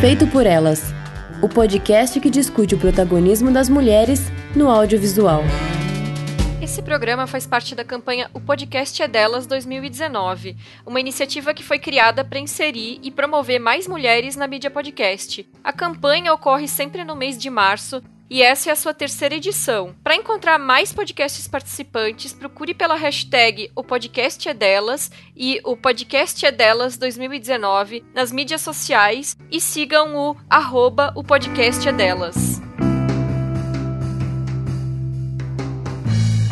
Feito por Elas o podcast que discute o protagonismo das mulheres no audiovisual. Esse programa faz parte da campanha O Podcast é Delas 2019, uma iniciativa que foi criada para inserir e promover mais mulheres na mídia podcast. A campanha ocorre sempre no mês de março e essa é a sua terceira edição. Para encontrar mais podcasts participantes, procure pela hashtag O Podcast é Delas e o Podcast é Delas 2019 nas mídias sociais e sigam o arroba O Podcast é Delas.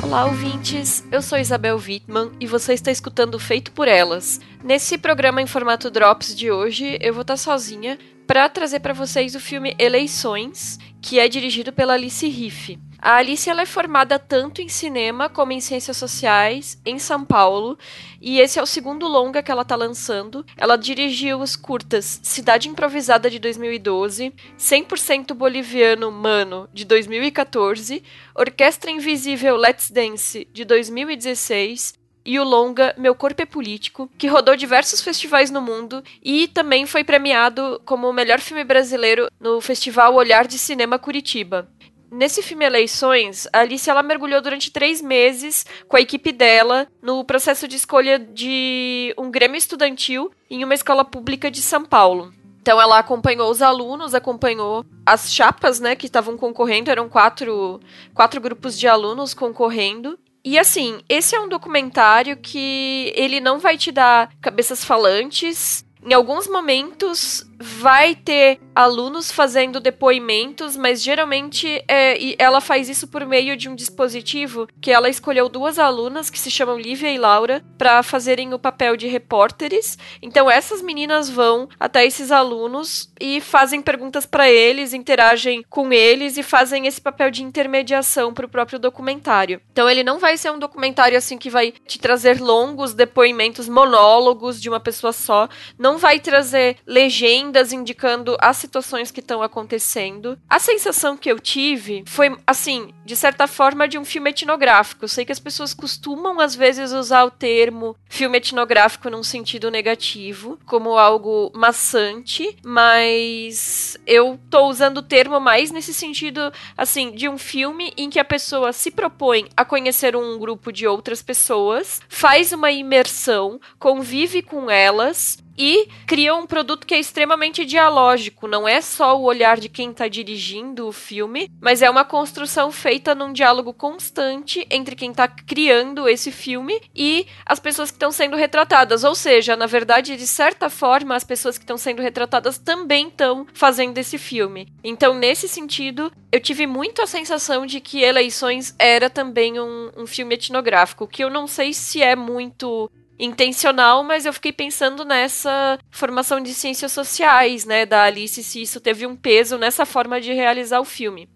Olá, ouvintes! Eu sou Isabel Wittmann e você está escutando Feito por Elas. Nesse programa em formato Drops de hoje, eu vou estar sozinha para trazer para vocês o filme Eleições, que é dirigido pela Alice Riff. A Alice ela é formada tanto em cinema como em ciências sociais em São Paulo, e esse é o segundo longa que ela está lançando. Ela dirigiu os curtas Cidade Improvisada de 2012, 100% Boliviano Mano de 2014, Orquestra Invisível Let's Dance de 2016 e o longa Meu Corpo é Político, que rodou diversos festivais no mundo e também foi premiado como o melhor filme brasileiro no Festival Olhar de Cinema Curitiba. Nesse filme Eleições, a Alice ela mergulhou durante três meses com a equipe dela no processo de escolha de um grêmio estudantil em uma escola pública de São Paulo. Então ela acompanhou os alunos, acompanhou as chapas, né, que estavam concorrendo, eram quatro, quatro grupos de alunos concorrendo, e assim, esse é um documentário que ele não vai te dar cabeças falantes. Em alguns momentos vai ter alunos fazendo depoimentos, mas geralmente é, ela faz isso por meio de um dispositivo que ela escolheu duas alunas que se chamam Lívia e Laura para fazerem o papel de repórteres. Então essas meninas vão até esses alunos e fazem perguntas para eles, interagem com eles e fazem esse papel de intermediação para o próprio documentário. Então ele não vai ser um documentário assim que vai te trazer longos depoimentos, monólogos de uma pessoa só, não vai trazer legendas legendas indicando as situações que estão acontecendo. A sensação que eu tive foi, assim, de certa forma, de um filme etnográfico. Eu sei que as pessoas costumam, às vezes, usar o termo filme etnográfico num sentido negativo, como algo maçante, mas eu tô usando o termo mais nesse sentido, assim, de um filme em que a pessoa se propõe a conhecer um grupo de outras pessoas, faz uma imersão, convive com elas e cria um produto que é extremamente dialógico. Não é só o olhar de quem está dirigindo o filme, mas é uma construção feita num diálogo constante entre quem está criando esse filme e as pessoas que estão sendo retratadas. Ou seja, na verdade, de certa forma, as pessoas que estão sendo retratadas também estão fazendo esse filme. Então, nesse sentido, eu tive muito a sensação de que Eleições era também um, um filme etnográfico, que eu não sei se é muito intencional, mas eu fiquei pensando nessa formação de ciências sociais, né, da Alice, se isso teve um peso nessa forma de realizar o filme.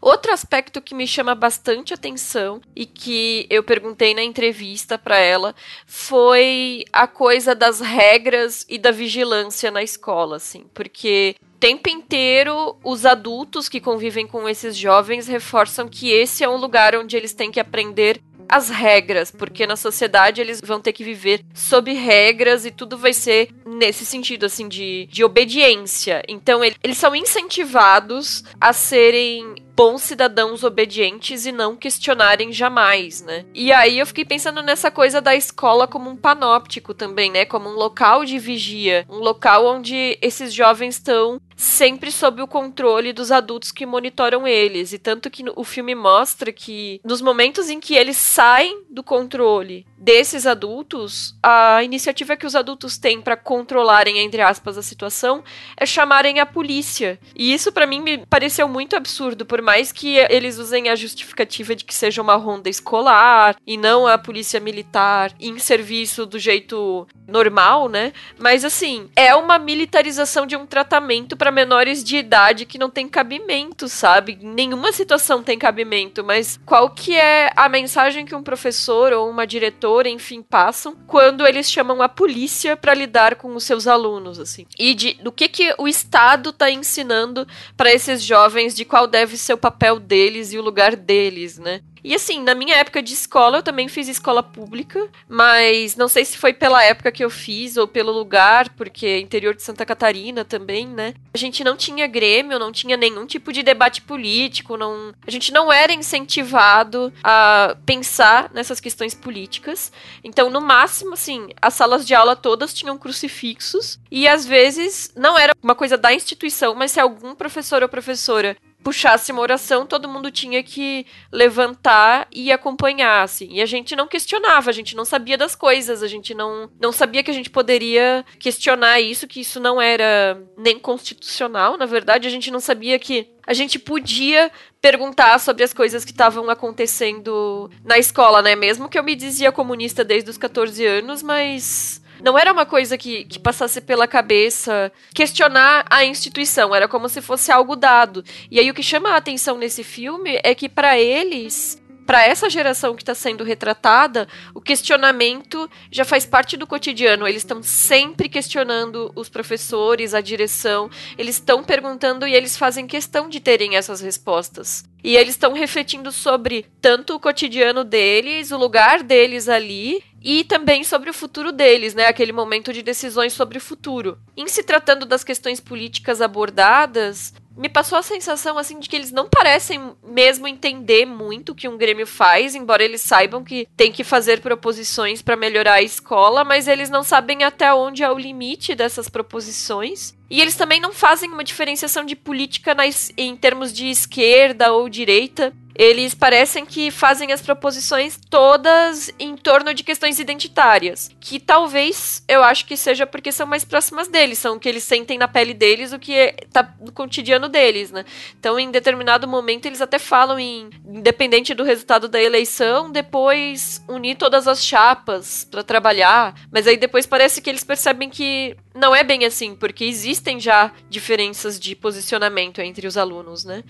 Outro aspecto que me chama bastante atenção e que eu perguntei na entrevista para ela foi a coisa das regras e da vigilância na escola, assim, porque tempo inteiro os adultos que convivem com esses jovens reforçam que esse é um lugar onde eles têm que aprender as regras, porque na sociedade eles vão ter que viver sob regras e tudo vai ser nesse sentido, assim, de, de obediência. Então, ele, eles são incentivados a serem bons cidadãos obedientes e não questionarem jamais, né? E aí eu fiquei pensando nessa coisa da escola como um panóptico também, né? Como um local de vigia, um local onde esses jovens estão sempre sob o controle dos adultos que monitoram eles. E tanto que o filme mostra que nos momentos em que eles saem do controle desses adultos, a iniciativa que os adultos têm para controlarem, entre aspas, a situação é chamarem a polícia. E isso para mim me pareceu muito absurdo, por mais que eles usem a justificativa de que seja uma ronda escolar e não a polícia militar em serviço do jeito normal, né? Mas assim, é uma militarização de um tratamento para menores de idade que não tem cabimento, sabe? Nenhuma situação tem cabimento, mas qual que é a mensagem que um professor ou uma diretora enfim, passam quando eles chamam a polícia para lidar com os seus alunos, assim. E de, do que que o Estado tá ensinando para esses jovens de qual deve ser o papel deles e o lugar deles, né? E assim, na minha época de escola, eu também fiz escola pública, mas não sei se foi pela época que eu fiz ou pelo lugar, porque interior de Santa Catarina também, né? A gente não tinha grêmio, não tinha nenhum tipo de debate político, não, a gente não era incentivado a pensar nessas questões políticas. Então, no máximo, assim, as salas de aula todas tinham crucifixos e às vezes não era uma coisa da instituição, mas se algum professor ou professora puxasse uma oração, todo mundo tinha que levantar e acompanhar, assim. E a gente não questionava, a gente não sabia das coisas, a gente não, não sabia que a gente poderia questionar isso, que isso não era nem constitucional, na verdade, a gente não sabia que a gente podia perguntar sobre as coisas que estavam acontecendo na escola, né? Mesmo que eu me dizia comunista desde os 14 anos, mas não era uma coisa que, que passasse pela cabeça questionar a instituição, era como se fosse algo dado. E aí o que chama a atenção nesse filme é que para eles para essa geração que está sendo retratada, o questionamento já faz parte do cotidiano. Eles estão sempre questionando os professores, a direção, eles estão perguntando e eles fazem questão de terem essas respostas. E eles estão refletindo sobre tanto o cotidiano deles, o lugar deles ali, e também sobre o futuro deles, né? Aquele momento de decisões sobre o futuro. Em se tratando das questões políticas abordadas, me passou a sensação assim de que eles não parecem mesmo entender muito o que um Grêmio faz, embora eles saibam que tem que fazer proposições para melhorar a escola, mas eles não sabem até onde é o limite dessas proposições. E eles também não fazem uma diferenciação de política nas, em termos de esquerda ou direita eles parecem que fazem as proposições todas em torno de questões identitárias, que talvez eu acho que seja porque são mais próximas deles, são o que eles sentem na pele deles, o que está no cotidiano deles, né? Então, em determinado momento, eles até falam em, independente do resultado da eleição, depois unir todas as chapas para trabalhar, mas aí depois parece que eles percebem que não é bem assim, porque existem já diferenças de posicionamento entre os alunos, né?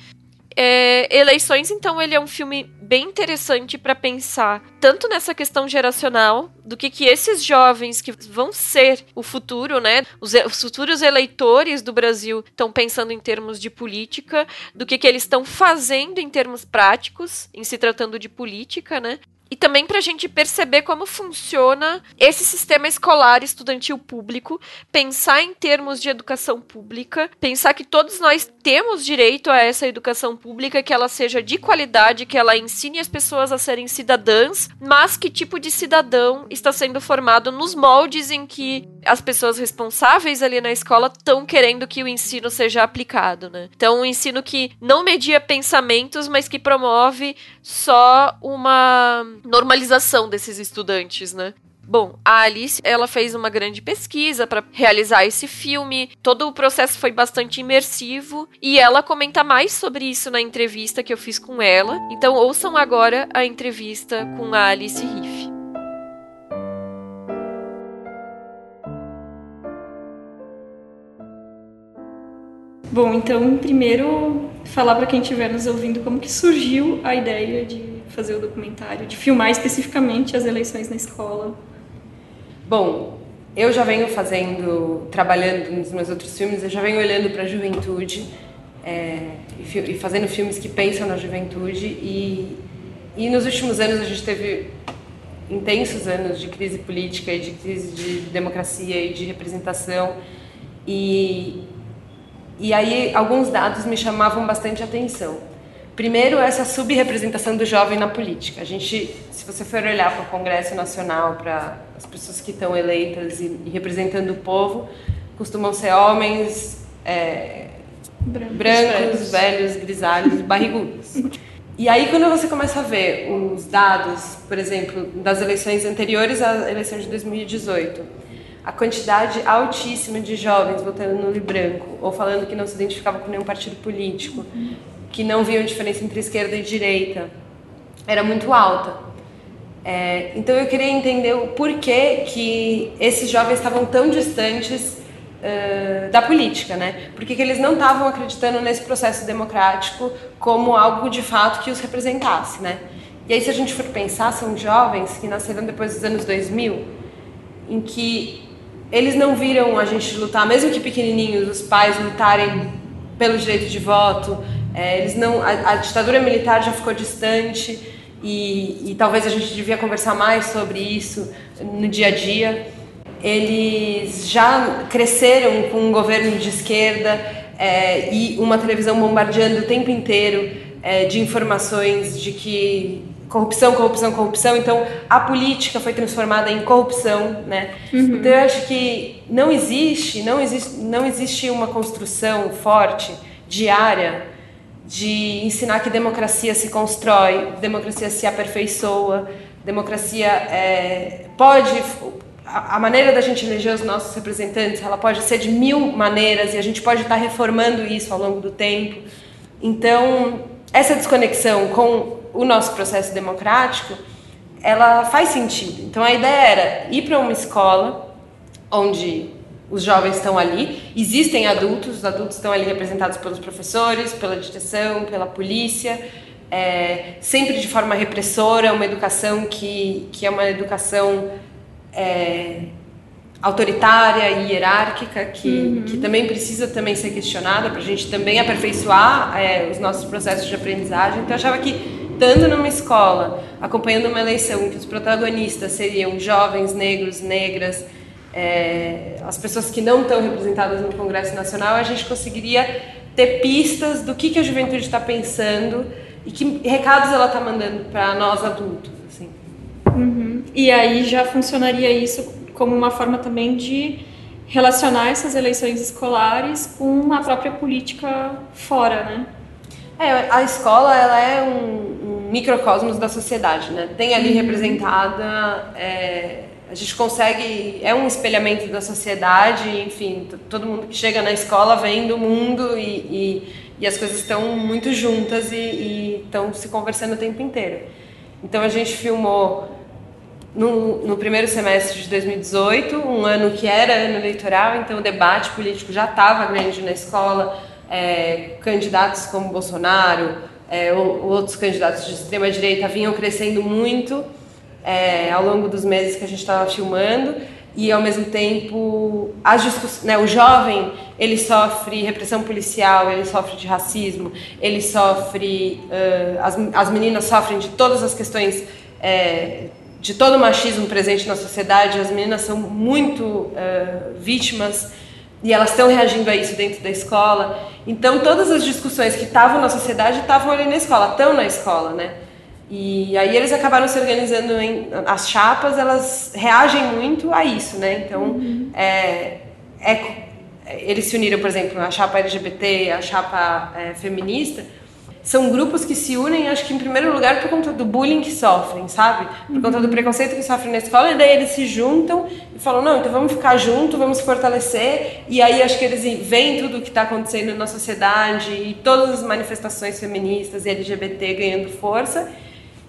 É, Eleições, então, ele é um filme bem interessante para pensar tanto nessa questão geracional do que que esses jovens que vão ser o futuro, né, os, os futuros eleitores do Brasil estão pensando em termos de política, do que que eles estão fazendo em termos práticos, em se tratando de política, né, e também para a gente perceber como funciona esse sistema escolar estudantil público, pensar em termos de educação pública, pensar que todos nós temos direito a essa educação pública, que ela seja de qualidade, que ela ensine as pessoas a serem cidadãs, mas que tipo de cidadão está sendo formado nos moldes em que as pessoas responsáveis ali na escola estão querendo que o ensino seja aplicado, né? Então, um ensino que não media pensamentos, mas que promove só uma normalização desses estudantes, né? Bom, a Alice, ela fez uma grande pesquisa para realizar esse filme. Todo o processo foi bastante imersivo e ela comenta mais sobre isso na entrevista que eu fiz com ela. Então, ouçam agora a entrevista com a Alice Riff. Bom, então, primeiro falar para quem estiver nos ouvindo como que surgiu a ideia de fazer o documentário, de filmar especificamente as eleições na escola? Bom, eu já venho fazendo, trabalhando nos meus outros filmes, eu já venho olhando para a juventude é, e, fazendo filmes que pensam na juventude e, e nos últimos anos a gente teve intensos anos de crise política e de crise de democracia e de representação e e aí alguns dados me chamavam bastante atenção. Primeiro, essa subrepresentação do jovem na política. A gente, se você for olhar para o Congresso Nacional, para as pessoas que estão eleitas e, e representando o povo, costumam ser homens é, brancos, brancos velhos, grisalhos, barrigudos. E aí, quando você começa a ver os dados, por exemplo, das eleições anteriores à eleição de 2018, a quantidade altíssima de jovens votando no e branco, ou falando que não se identificava com nenhum partido político, que não viam diferença entre esquerda e direita era muito alta. É, então eu queria entender o porquê que esses jovens estavam tão distantes uh, da política, né? Por que, que eles não estavam acreditando nesse processo democrático como algo de fato que os representasse, né? E aí se a gente for pensar, são jovens que nasceram depois dos anos 2000, em que eles não viram a gente lutar, mesmo que pequenininhos, os pais lutarem pelo direito de voto, é, eles não, a, a, ditadura militar já ficou distante e, e talvez a gente devia conversar mais sobre isso no dia a dia. Eles já cresceram com um governo de esquerda é, e uma televisão bombardeando o tempo inteiro é, de informações de que corrupção, corrupção, corrupção. Então a política foi transformada em corrupção, né? Uhum. Então eu acho que não existe, não existe, não existe uma construção forte diária de ensinar que democracia se constrói, democracia se aperfeiçoa, democracia é, pode a, maneira da gente eleger os nossos representantes, ela pode ser de mil maneiras e a gente pode estar reformando isso ao longo do tempo. Então, essa desconexão com o nosso processo democrático, ela faz sentido. Então, a ideia era ir para uma escola onde os jovens estão ali, existem adultos, os adultos estão ali representados pelos professores, pela direção, pela polícia, é, sempre de forma repressora, uma educação que, que é uma educação é, autoritária e hierárquica que, uhum. que também precisa também ser questionada para a gente também aperfeiçoar é, os nossos processos de aprendizagem. Então eu achava que estando numa escola, acompanhando uma eleição em que os protagonistas seriam jovens negros, negras, é, as pessoas que não estão representadas no Congresso Nacional, a gente conseguiria ter pistas do que, que a juventude está pensando e que recados ela está mandando para nós adultos. Assim. Uhum. E aí já funcionaria isso como uma forma também de relacionar essas eleições escolares com a própria política fora, né? É, a escola ela é um, um microcosmos da sociedade, né? Tem ali uhum. representada, é, a gente consegue, é um espelhamento da sociedade, enfim, todo mundo que chega na escola vem do mundo e, e, e as coisas estão muito juntas e estão se conversando o tempo inteiro. Então a gente filmou no, no, primeiro semestre de 2018, um ano que era ano eleitoral, então o debate político já estava grande na escola, é, candidatos como Bolsonaro, é, ou, outros candidatos de extrema direita vinham crescendo muito é, ao longo dos meses que a gente estava filmando. E ao mesmo tempo né, o jovem ele sofre repressão policial, ele sofre de racismo, ele sofre uh, as, as meninas sofrem de todas as questões é, de todo o machismo presente na sociedade, as meninas são muito uh, vítimas e elas estão reagindo a isso dentro da escola. Então, todas as discussões que estavam na sociedade estavam ali na escola, estão na escola, né? E aí eles acabaram se organizando em as chapas, elas reagem muito a isso, né? Então, uhum. é, é, eles se uniram, por exemplo, a chapa LGBT, a chapa é, feminista são grupos que se unem, acho que em primeiro lugar por conta do bullying que sofrem, sabe? Por uhum. conta do preconceito que sofrem na escola, e daí eles se juntam e falam: não, então vamos ficar juntos, vamos se fortalecer. E aí acho que eles veem tudo o que está acontecendo na sociedade e todas as manifestações feministas e LGBT ganhando força.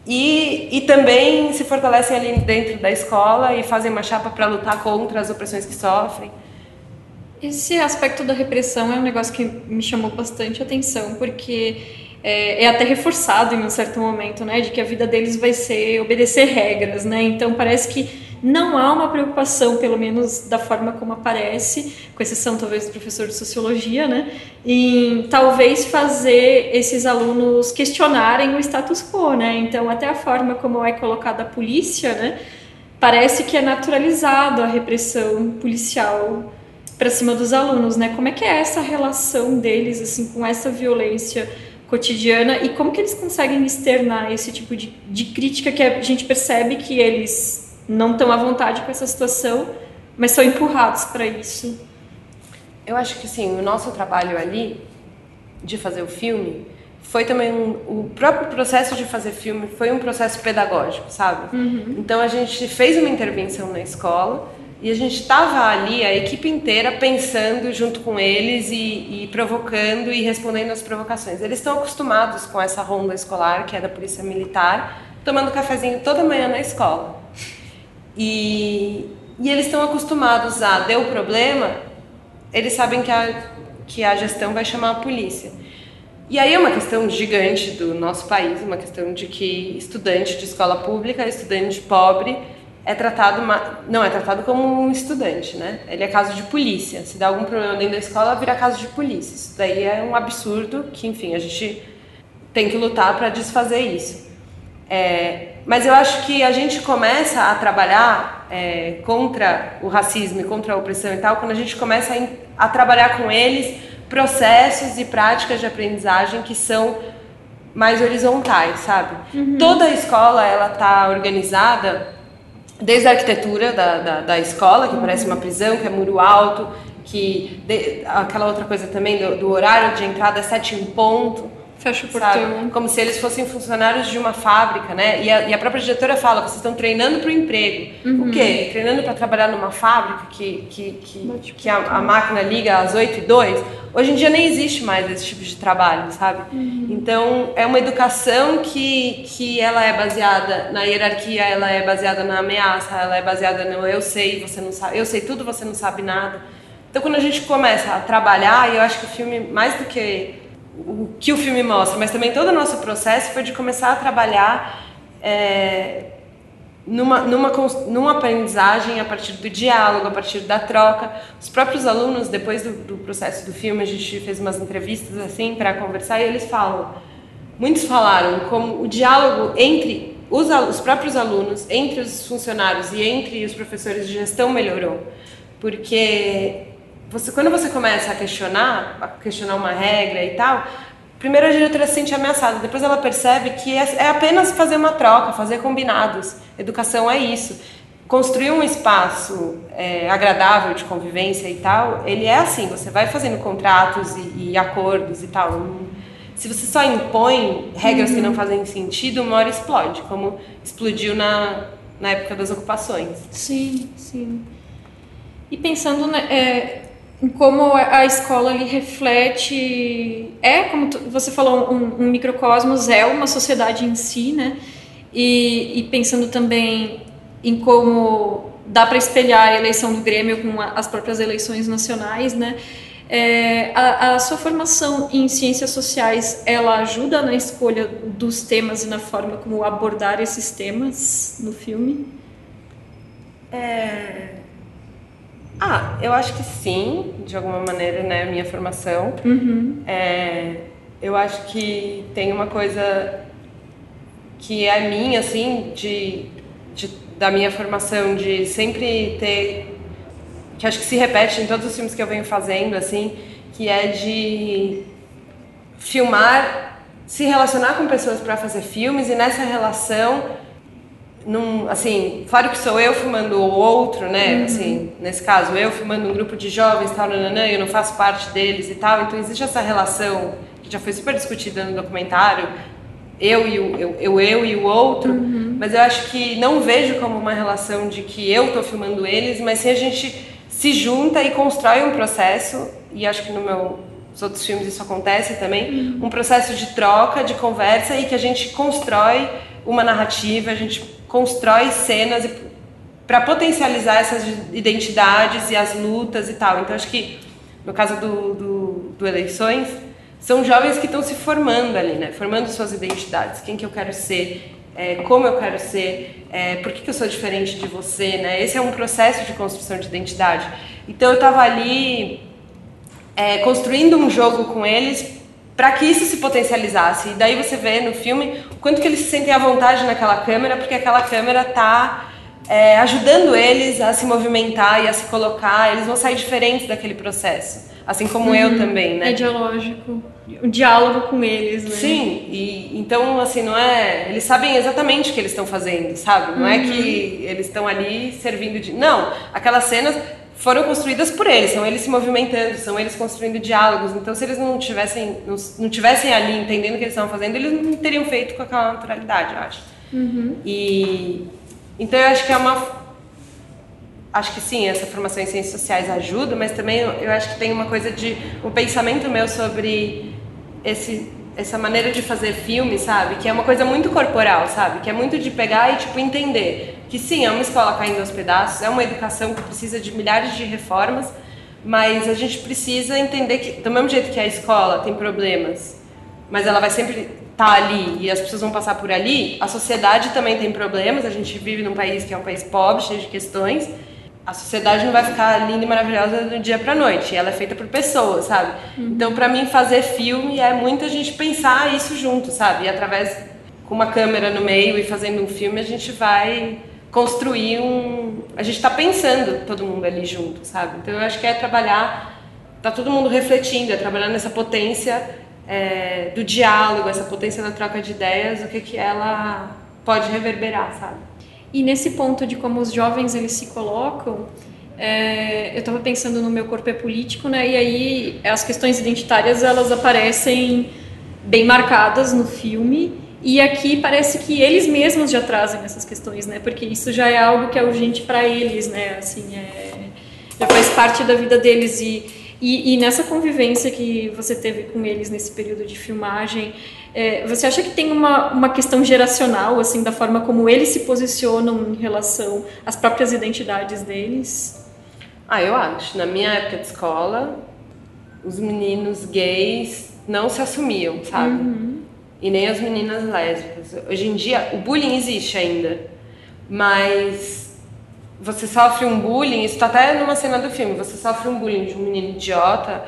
E, e também se fortalecem ali dentro da escola e fazem uma chapa para lutar contra as opressões que sofrem. Esse aspecto da repressão é um negócio que me chamou bastante atenção, porque é, é, até reforçado em um certo momento, né, de que a vida deles vai ser obedecer regras, né? Então parece que não há uma preocupação, pelo menos da forma como aparece, com exceção talvez do professor de sociologia, né, em talvez fazer esses alunos questionarem o status quo, né? Então até a forma como é colocada a polícia, né, parece que é naturalizado a repressão policial para cima dos alunos, né? Como é que é essa relação deles assim com essa violência? Cotidiana e como que eles conseguem externar esse tipo de, de crítica que a gente percebe que eles não estão à vontade com essa situação, mas são empurrados para isso. Eu acho que sim, o nosso trabalho ali de fazer o filme foi também um, o próprio processo de fazer filme foi um processo pedagógico, sabe? Uhum. Então a gente fez uma intervenção na escola e a gente estava ali, a equipe inteira, pensando junto com eles e, e, provocando e respondendo às provocações. Eles estão acostumados com essa ronda escolar, que é da Polícia Militar, tomando cafezinho toda manhã na escola. E, e eles estão acostumados a, deu problema, eles sabem que a, que a gestão vai chamar a polícia. E aí é uma questão gigante do nosso país, uma questão de que estudante de escola pública, estudante pobre, é tratado não é tratado como um estudante, né? Ele é caso de polícia. Se dá algum problema dentro da escola, vira caso de polícia. Isso daí é um absurdo que, enfim, a gente tem que lutar para desfazer isso. É, mas eu acho que a gente começa a trabalhar é, contra o racismo e contra a opressão e tal, quando a gente começa a, a trabalhar com eles processos e práticas de aprendizagem que são mais horizontais, sabe? Uhum. Toda a escola ela tá organizada desde a arquitetura da, da, da escola, que parece uma prisão, que é muro alto, que de, aquela outra coisa também do, do horário de entrada é sete em ponto. Fecha o portão. Como se eles fossem funcionários de uma fábrica, né? E a, e a própria diretora fala, vocês estão treinando para o emprego. Uhum. O quê? Treinando para trabalhar numa fábrica que, que, que, que a, a, máquina liga às 8 e 2? Hoje em dia nem existe mais esse tipo de trabalho, sabe? Uhum. Então, é uma educação que, que ela é baseada na hierarquia, ela é baseada na ameaça, ela é baseada no eu sei, você não sabe, eu sei tudo, você não sabe nada. Então, quando a gente começa a trabalhar, e eu acho que o filme, mais do que o que o filme mostra, mas também todo o nosso processo foi de começar a trabalhar é, numa, numa, numa aprendizagem a partir do diálogo, a partir da troca. Os próprios alunos, depois do, do processo do filme, a gente fez umas entrevistas assim para conversar e eles falam, muitos falaram como o diálogo entre os, os próprios alunos, entre os funcionários e entre os professores de gestão melhorou, porque você, quando você começa a questionar, a questionar uma regra e tal, primeiro a diretora se sente ameaçada, depois ela percebe que é, é apenas fazer uma troca, fazer combinados. Educação é isso. Construir um espaço é, agradável de convivência e tal, ele é assim, você vai fazendo contratos e, e acordos e tal. Se você só impõe regras uhum. que não fazem sentido, uma hora explode, como explodiu na, na época das ocupações. Sim, sim. E pensando, né, é, como a escola ali reflete é como tu, você falou um, um, microcosmos é uma sociedade em si né? E, e pensando também em como dá para espelhar a eleição do Grêmio com as próprias eleições nacionais né? É, a, a, sua formação em ciências sociais ela ajuda na escolha dos temas e na forma como abordar esses temas no filme? É ah, eu acho que sim, de alguma maneira, né? Minha formação. Uhum. É, eu acho que tem uma coisa que é minha, assim, de, de, da minha formação, de sempre ter. que acho que se repete em todos os filmes que eu venho fazendo, assim, que é de filmar, se relacionar com pessoas para fazer filmes e nessa relação num, assim, claro que sou eu filmando o outro, né? Uhum. Assim, nesse caso, eu filmando um grupo de jovens, tal, nananã, eu não faço parte deles e tal. Então existe essa relação que já foi super discutida no documentário, eu e o eu, eu, eu e o outro. Uhum. Mas eu acho que não vejo como uma relação de que eu estou filmando eles, mas sim a gente se junta e constrói um processo. E acho que no meu nos outros filmes isso acontece também, uhum. um processo de troca, de conversa e que a gente constrói uma narrativa, a gente constrói cenas para potencializar essas identidades e as lutas e tal. Então, acho que no caso do, do, do Eleições, são jovens que estão se formando ali, né? Formando suas identidades. Quem que eu quero ser, é, como eu quero ser, é, por que, que eu sou diferente de você, né? Esse é um processo de construção de identidade. Então, eu estava ali é, construindo um jogo com eles para que isso se potencializasse. E daí você vê no filme o quanto que eles se sentem à vontade naquela câmera, porque aquela câmera está é, ajudando eles a se movimentar e a se colocar. Eles vão sair diferentes daquele processo, assim como uhum. eu também, né? É dialógico, o diálogo com eles, né? Sim. E então assim não é, eles sabem exatamente o que eles estão fazendo, sabe? Não uhum. é que eles estão ali servindo de, não. Aquelas cenas foram construídas por eles, são eles se movimentando, são eles construindo diálogos. Então, se eles não tivessem, não, não tivessem ali entendendo o que eles estavam fazendo, eles não teriam feito com aquela naturalidade, eu acho. Uhum. E então eu acho que é uma acho que sim, essa formação em ciências sociais ajuda, mas também eu, acho que tem uma coisa de um pensamento meu sobre esse essa maneira de fazer filme, sabe? Que é uma coisa muito corporal, sabe? Que é muito de pegar e tipo entender que sim, é uma escola caindo aos pedaços, é uma educação que precisa de milhares de reformas, mas a gente precisa entender que do mesmo jeito que a escola tem problemas, mas ela vai sempre estar tá ali e as pessoas vão passar por ali, a sociedade também tem problemas, a gente vive num país que é um país pobre, cheio de questões, a sociedade não vai ficar linda e maravilhosa do dia para noite. Ela é feita por pessoas, sabe? Uhum. Então, para mim, fazer filme é muito a gente pensar isso junto, sabe? E através com uma câmera no meio e fazendo um filme, a gente vai construir um. A gente está pensando todo mundo ali junto, sabe? Então eu acho que é trabalhar, tá todo mundo refletindo, é trabalhar nessa potência é, do diálogo, essa potência da troca de ideias, o que que ela pode reverberar, sabe? E nesse ponto de como os jovens eles se colocam, é, eu estava pensando no meu corpo é político, né? E aí as questões identitárias elas aparecem bem marcadas no filme e aqui parece que eles mesmos já trazem essas questões, né? Porque isso já é algo que é urgente para eles, né? Assim, é, já faz parte da vida deles e, e, e, nessa convivência que você teve com eles nesse período de filmagem, é, você acha que tem uma, uma questão geracional, assim, da forma como eles se posicionam em relação às próprias identidades deles? Ah, eu acho. Na minha época de escola, os meninos gays não se assumiam, sabe? Uhum e nem as meninas lésbicas. Hoje em dia, o bullying existe ainda, mas você sofre um bullying, isso tá até numa cena do filme, você sofre um bullying de um menino idiota,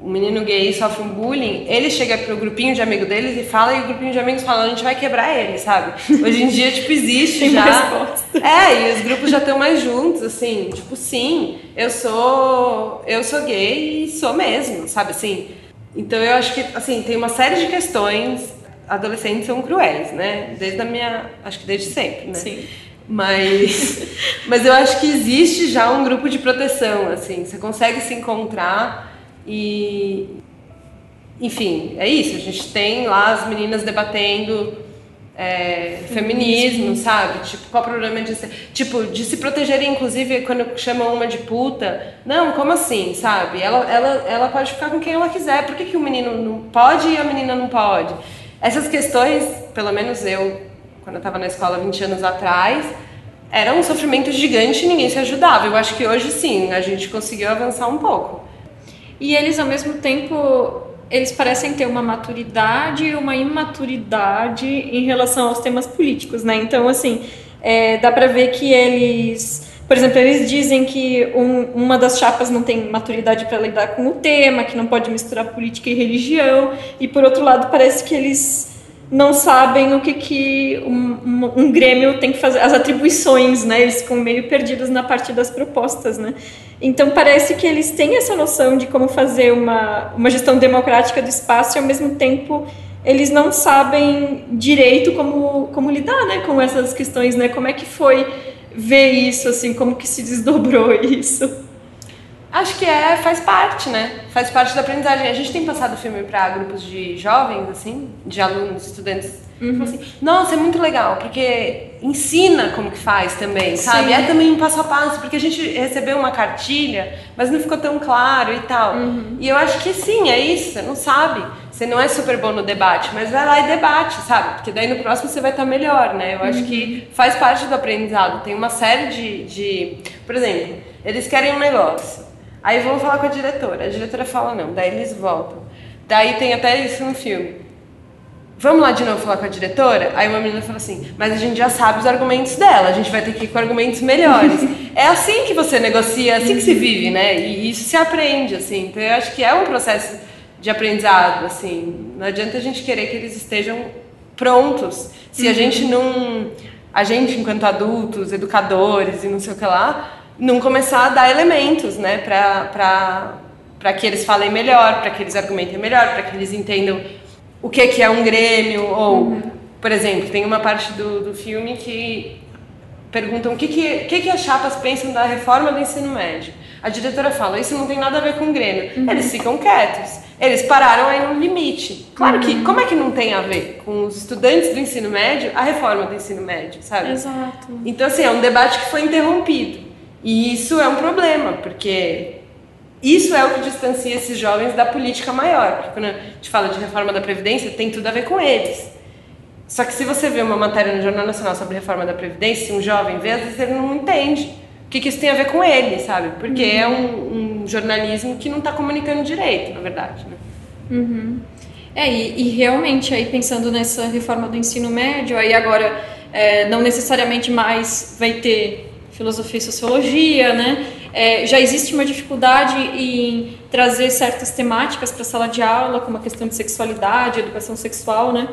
um menino gay sofre um bullying, ele chega pro grupinho de amigos deles e fala, e o grupinho de amigos fala, a gente vai quebrar ele, sabe? Hoje em dia, tipo, existe já. É, e os grupos já estão mais juntos, assim, tipo, sim, eu sou. Eu sou gay e sou mesmo, sabe assim? Então eu acho que assim tem uma série de questões. Adolescentes são cruéis, né? Desde a minha, acho que desde sempre, né? Sim. Mas, mas eu acho que existe já um grupo de proteção, assim. Você consegue se encontrar e, enfim, é isso. A gente tem lá as meninas debatendo é, feminismo, sabe? Tipo, qual o problema de ser. Tipo, de se protegerem, inclusive, quando chamam uma de puta. Não, como assim, sabe? Ela, ela, ela pode ficar com quem ela quiser. Por que, que o menino não pode e a menina não pode? Essas questões, pelo menos eu, quando eu estava na escola 20 anos atrás, era um sofrimento gigante e ninguém se ajudava. Eu acho que hoje sim, a gente conseguiu avançar um pouco. E eles, ao mesmo tempo, eles parecem ter uma maturidade e uma imaturidade em relação aos temas políticos, né? Então, assim, é, dá para ver que eles, por exemplo, eles dizem que um, uma das chapas não tem maturidade para lidar com o tema, que não pode misturar política e religião, e por outro lado, parece que eles não sabem o que, que um, um, grêmio tem que fazer, as atribuições, né? Eles ficam meio perdidos na parte das propostas, né? Então parece que eles têm essa noção de como fazer uma, uma gestão democrática do espaço e ao mesmo tempo eles não sabem direito como, como lidar, né? Com essas questões, né? Como é que foi ver isso, assim, como que se desdobrou isso? Acho que é, faz parte, né? Faz parte da aprendizagem. A gente tem passado o filme para grupos de jovens, assim, de alunos, estudantes. Uhum. Assim, Nossa, é muito legal, porque ensina como que faz também, sabe? Sim. É também um passo a passo, porque a gente recebeu uma cartilha, mas não ficou tão claro e tal. Uhum. E eu acho que sim, é isso, você não sabe. Você não é super bom no debate, mas vai lá e debate, sabe? Porque daí no próximo você vai estar melhor, né? Eu acho uhum. que faz parte do aprendizado. Tem uma série de, de. Por exemplo, eles querem um negócio. Aí vão falar com a diretora. A diretora fala não, daí eles voltam. Daí tem até isso no filme. Vamos lá de novo falar com a diretora? Aí uma menina fala assim, mas a gente já sabe os argumentos dela, a gente vai ter que ir com argumentos melhores. é assim que você negocia, é assim que se vive, né? E isso se aprende, assim. Então eu acho que é um processo de aprendizado, assim. Não adianta a gente querer que eles estejam prontos. Se a uhum. gente não. A gente, enquanto adultos, educadores e não sei o que lá, não começar a dar elementos, né, para que eles falem melhor, para que eles argumentem melhor, para que eles entendam o que, que é um grêmio, ou, uhum. por exemplo, tem uma parte do, do filme que perguntam o que, que, que, que as chapas pensam da reforma do ensino médio. A diretora fala, isso não tem nada a ver com o Grêmio. Uhum. Eles ficam quietos. Eles pararam aí no limite. Claro que, uhum. como é que não tem a ver com os estudantes do ensino médio, a reforma do ensino médio, sabe? Exato. Então, assim, é um debate que foi interrompido. E isso é um problema, porque isso é o que distancia esses jovens da política maior. Porque quando a gente fala de reforma da Previdência, tem tudo a ver com eles. Só que se você vê uma matéria no Jornal Nacional sobre reforma da Previdência, se um jovem vê, às vezes ele não entende o que, que isso tem a ver com ele, sabe? Porque uhum. é um, um, jornalismo que não está comunicando direito, na verdade. Né? Uhum. É, e, e, realmente, aí pensando nessa reforma do ensino médio, aí agora é, não necessariamente mais vai ter filosofia e sociologia, né? É, já existe uma dificuldade em trazer certas temáticas para a sala de aula, como a questão de sexualidade, educação sexual, né?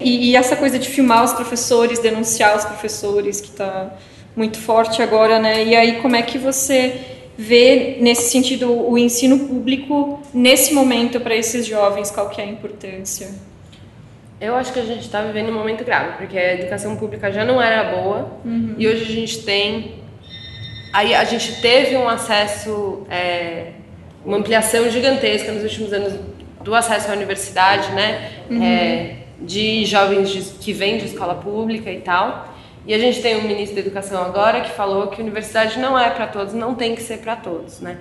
E, e essa coisa de filmar os professores, denunciar os professores, que está muito forte agora, né? E aí como é que você vê nesse sentido o ensino público nesse momento para esses jovens? Qual que é a importância? Eu acho que a gente está vivendo um momento grave, porque a educação pública já não era boa uhum. e hoje a gente tem. Aí a gente teve um acesso, é, uma ampliação gigantesca nos últimos anos do acesso à universidade, né? Uhum. É, de jovens de, que vêm de escola pública e tal. E a gente tem um ministro da Educação agora que falou que a universidade não é para todos, não tem que ser para todos, né?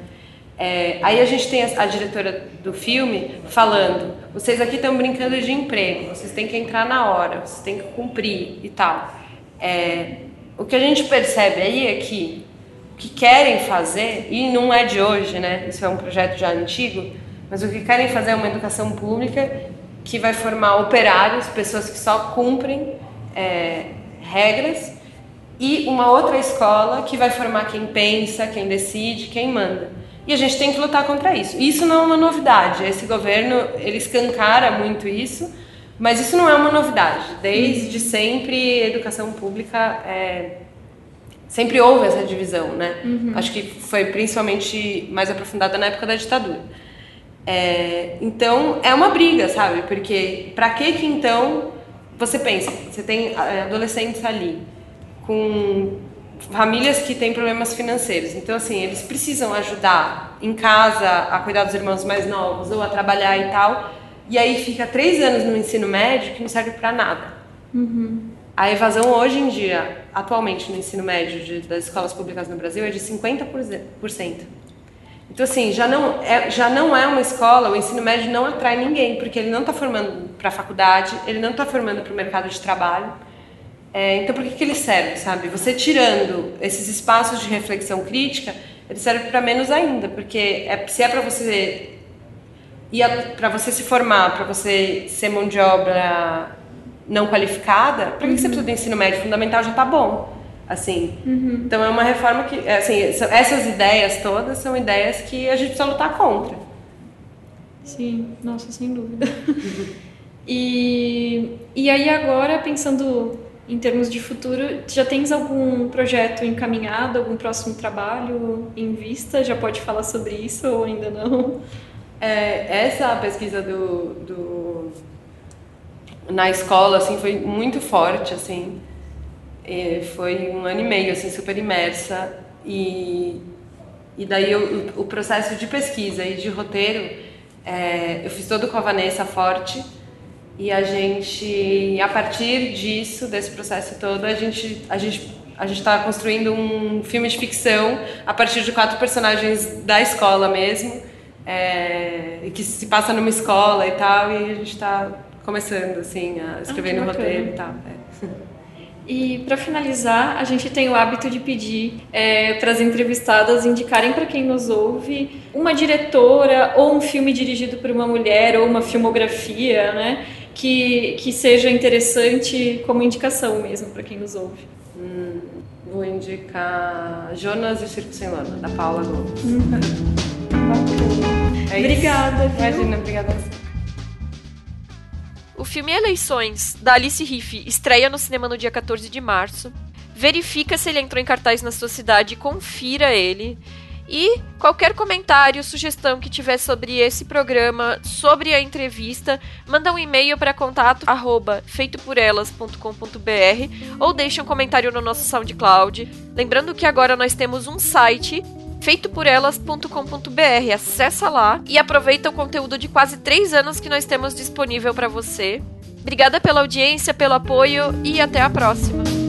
É, aí a gente tem a, a, diretora do filme falando: vocês aqui estão brincando de emprego, vocês têm que entrar na hora, vocês têm que cumprir e tal. É, o que a gente percebe aí é que o que querem fazer, e não é de hoje, né? Isso é um projeto já antigo, mas o que querem fazer é uma educação pública que vai formar operários, pessoas que só cumprem é, regras, e uma outra escola que vai formar quem pensa, quem decide, quem manda. E a gente tem que lutar contra isso. Isso não é uma novidade. Esse governo, ele escancara muito isso, mas isso não é uma novidade. Desde sempre, educação pública é, sempre houve essa divisão, né? Uhum. Acho que foi principalmente mais aprofundada na época da ditadura. É, então, é uma briga, sabe? Porque para que que então você pensa, você tem é, adolescentes ali com famílias que têm problemas financeiros. Então, assim, eles precisam ajudar em casa a cuidar dos irmãos mais novos ou a trabalhar e tal. E aí fica três anos no ensino médio que não serve para nada. Uhum. A evasão hoje em dia, atualmente no ensino médio de, das escolas públicas no Brasil, é de 50%. Então, assim, já não, é, já não é uma escola, o ensino médio não atrai ninguém, porque ele não está formando para a faculdade, ele não está formando para o mercado de trabalho. É, então, por que, que ele serve, sabe? Você tirando esses espaços de reflexão crítica, ele serve para menos ainda, porque é, se é para você para você se formar, para você ser mão de obra não qualificada, para que, uhum. você precisa do ensino médio fundamental já está bom, assim. Uhum. Então é uma reforma que, é, assim, essas ideias todas são ideias que a gente precisa lutar contra. Sim, nossa, sem dúvida. e, e aí agora pensando em termos de futuro, já tens algum projeto encaminhado, algum próximo trabalho em vista? Já pode falar sobre isso ou ainda não? É, essa pesquisa do, do, na escola assim foi muito forte assim e foi um ano e meio assim super imersa e e daí eu, o, processo de pesquisa e de roteiro é, eu fiz todo com a Vanessa Forte e a gente, a partir disso, desse processo todo, a gente a gente a gente está construindo um filme de ficção a partir de quatro personagens da escola mesmo, é, que se passa numa escola e tal, e a gente está começando assim a escrever ah, no roteiro e tal. É. E para finalizar, a gente tem o hábito de pedir é, para as entrevistadas indicarem para quem nos ouve uma diretora ou um filme dirigido por uma mulher ou uma filmografia, né? Que, que seja interessante como indicação mesmo para quem nos ouve. Hum, vou indicar Jonas e o Circo Sem Lona, da Paula Gomes. Hum. é obrigada. Viu? Imagina, obrigada. O filme Eleições, da Alice Riff, estreia no cinema no dia 14 de março. Verifica se ele entrou em cartaz na sua cidade e confira ele. E qualquer comentário, sugestão que tiver sobre esse programa, sobre a entrevista, manda um e-mail para contato arroba ou deixe um comentário no nosso SoundCloud. Lembrando que agora nós temos um site feitoporelas.com.br. Acessa lá e aproveita o conteúdo de quase três anos que nós temos disponível para você. Obrigada pela audiência, pelo apoio e até a próxima.